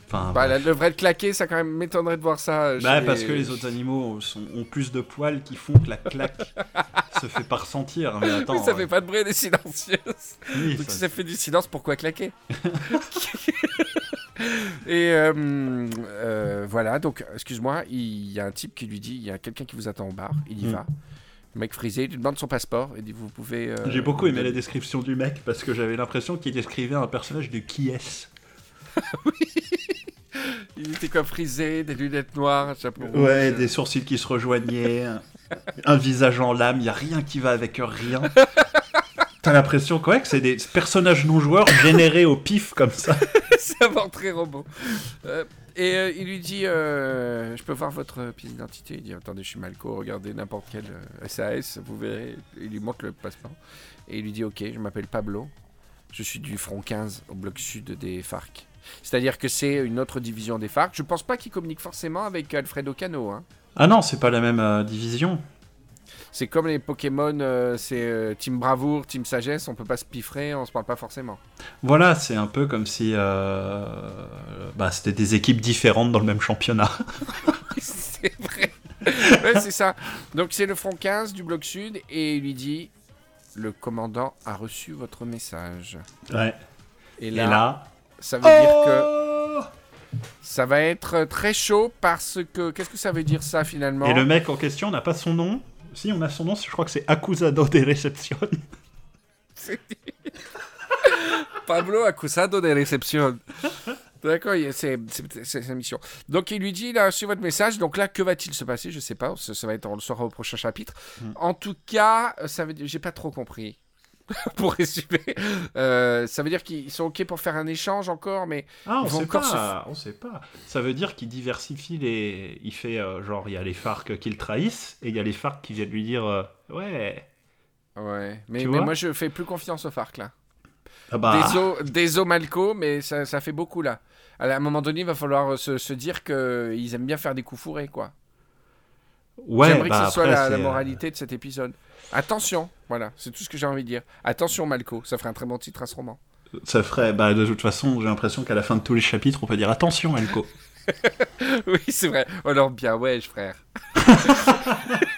Speaker 3: Enfin.
Speaker 2: Bah, elle devrait le claquer, ça quand même m'étonnerait de voir ça. euh,
Speaker 3: Bah,
Speaker 2: chez
Speaker 3: parce que les [laughs] autres animaux sont- ont plus de poils qui font que la claque [laughs] se fait pas ressentir. Mais attends.
Speaker 2: Oui, ça
Speaker 3: euh,
Speaker 2: fait pas de bruit, elle est silencieuse.
Speaker 3: oui,
Speaker 2: Donc
Speaker 3: ça-
Speaker 2: si ça fait du silence, pourquoi claquer Et euh, euh, voilà, donc excuse-moi, il y a un type qui lui dit, il y a quelqu'un qui vous attend au bar, il y
Speaker 3: Mm.
Speaker 2: va. Le mec frisé, il lui demande son passeport, il dit vous pouvez... euh,
Speaker 3: J'ai beaucoup aimé la description du mec parce que j'avais l'impression qu'il décrivait un personnage de qui est [laughs]
Speaker 2: Il était quoi frisé, des lunettes noires, un chapeau
Speaker 3: Ouais,
Speaker 2: rouge.
Speaker 3: des sourcils qui se rejoignaient, un, visage en lame, il y a rien qui va avec rien. [laughs] T'as l'impression quoi, que c'est des personnages non joueurs générés au pif comme ça.
Speaker 2: C'est un portrait robot. Euh, et euh, il lui dit euh, Je peux voir votre pièce d'identité Il dit Attendez, je suis Malco, regardez n'importe quel euh, SAS, vous verrez. Il lui montre le passeport. Et il lui dit Ok, je m'appelle Pablo. Je suis du front 15 au bloc sud des FARC. C'est-à-dire que c'est une autre division des FARC. Je pense pas qu'il communique forcément avec Alfredo Cano. Hein.
Speaker 3: Ah non, c'est pas la même euh, division.
Speaker 2: C'est comme les Pokémon, euh, c'est euh, Team Bravoure, Team Sagesse, on peut pas se piffrer, on se parle pas forcément.
Speaker 3: Voilà, c'est un peu comme si euh, bah, c'était des équipes différentes dans le même championnat. [laughs]
Speaker 2: c'est vrai. Ouais, c'est ça. Donc c'est le front 15 du bloc sud et il lui dit le commandant a reçu votre message.
Speaker 3: Ouais.
Speaker 2: Et
Speaker 3: Et
Speaker 2: là,
Speaker 3: là.
Speaker 2: ça veut dire que
Speaker 3: Oh
Speaker 2: ça va être très chaud parce que qu'est-ce que ça veut dire ça finalement?
Speaker 3: Et le mec en question n'a pas son nom? Si, on a son nom, je crois que c'est Acusado de Recepción. [laughs]
Speaker 2: Pablo Acusado de réception. D'accord, c'est sa mission. Donc il lui dit, il a reçu votre message, donc là, que va-t-il se passer? Je sais pas, ça, ça va être, on le saura au prochain chapitre.
Speaker 3: Hmm.
Speaker 2: En tout cas, ça j'ai pas trop compris. [laughs] pour résumer, Euh, ça veut dire qu'ils sont ok pour faire un échange encore, mais
Speaker 3: Ah, on sait pas, on sait pas. Ça veut dire qu'il diversifie les... Il fait, euh, genre, il y a les FARC qui le trahissent, et il y a les FARC qui viennent lui dire, euh, ouais...
Speaker 2: ouais, mais, moi je fais plus confiance au FARC là.
Speaker 3: Ah bah...
Speaker 2: Désolé Malco, mais ça, ça fait beaucoup là. À un moment donné, il va falloir se, se dire qu'ils aiment bien faire des coups fourrés, quoi.
Speaker 3: Ouais,
Speaker 2: J'aimerais
Speaker 3: bah,
Speaker 2: que ce soit
Speaker 3: après,
Speaker 2: la,
Speaker 3: euh,
Speaker 2: moralité de cet épisode. Attention, voilà, c'est tout ce que j'ai envie de dire. Attention Malco, ça ferait un très bon titre à ce roman.
Speaker 3: Ça ferait... Bah, de toute façon, j'ai l'impression qu'à la fin de tous les chapitres, on peut dire, attention, Elko. [laughs]
Speaker 2: oui, c'est vrai. Oh alors bien, ouais, frère. [laughs]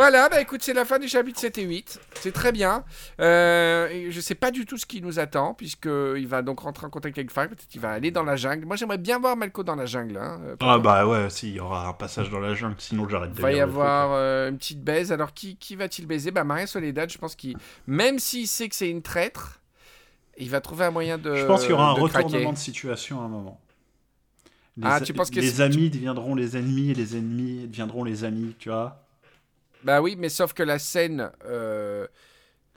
Speaker 2: voilà, bah écoute, c'est la fin du chapitre 7 et 8. C'est très bien. Euh, je sais pas du tout ce qui nous attend, puisqu'il va donc rentrer en contact avec Fark. Peut-être qu'il va aller dans la jungle. Moi, j'aimerais bien voir Malco dans la jungle. Hein, euh,
Speaker 3: Ah bah ouais, si, il y aura un passage dans la jungle, sinon j'arrête de
Speaker 2: Il va y avoir euh, une petite baise. Alors, qui, qui va-t-il baiser? Bah, Maria Soledad, je pense qu'il. Même s'il sait que c'est une traître, il va trouver un moyen de.
Speaker 3: Je pense qu'il y aura un
Speaker 2: de
Speaker 3: retournement
Speaker 2: craquer.
Speaker 3: de situation à un moment. Les,
Speaker 2: Ah, tu penses que
Speaker 3: les amis deviendront les ennemis et les ennemis deviendront les amis, tu vois?
Speaker 2: Bah oui, mais sauf que la scène. euh,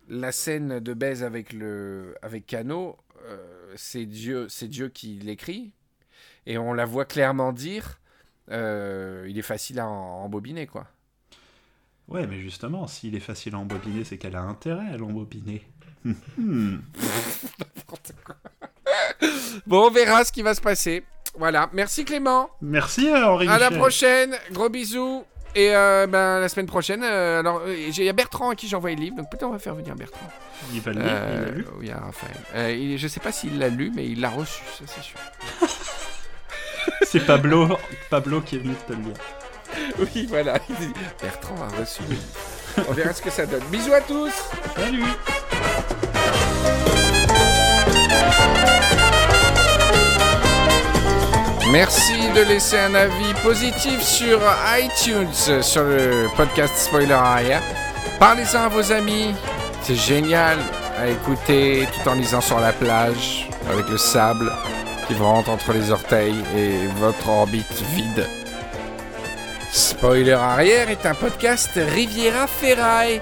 Speaker 2: La scène de baise avec le avec Cano, euh, c'est Dieu, c'est Dieu qui l'écrit, et on la voit clairement dire, euh, il est facile à embobiner quoi.
Speaker 3: Ouais, mais justement, s'il est facile à embobiner, c'est qu'elle a intérêt à l'embobiner. Hmm. [laughs]
Speaker 2: Bon, on verra ce qui va se passer. Voilà, merci Clément.
Speaker 3: Merci Henri
Speaker 2: À la prochaine, gros bisous. Et euh, ben, la semaine prochaine, euh, alors euh, il y a Bertrand à qui j'ai envoyé le livre, donc peut-être on va faire venir Bertrand?
Speaker 3: Il va le lire, il
Speaker 2: Euh,
Speaker 3: l'a lu.
Speaker 2: oui, il y a Raphaël. Euh, il- je sais pas s'il l'a lu, mais il l'a reçu, ça c'est sûr. [laughs]
Speaker 3: C'est Pablo, Pablo qui est venu te le lire. [laughs]
Speaker 2: Oui, voilà. Bertrand a reçu le livre. On verra ce que ça donne. Bisous à tous
Speaker 3: Salut
Speaker 2: Merci de laisser un avis positif sur iTunes, sur le podcast Spoiler Arrière. Parlez-en à vos amis. C'est génial à écouter tout en lisant sur la plage, avec le sable qui vous rentre entre les orteils et votre orbite vide. Spoiler Arrière est un podcast Riviera Ferraille.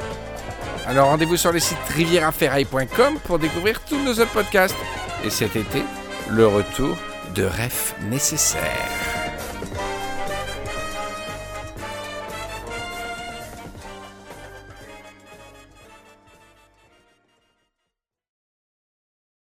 Speaker 2: Alors rendez-vous sur le site rivieraferraille.com pour découvrir tous nos autres podcasts. Et cet été, le retour de Ref nécessaire.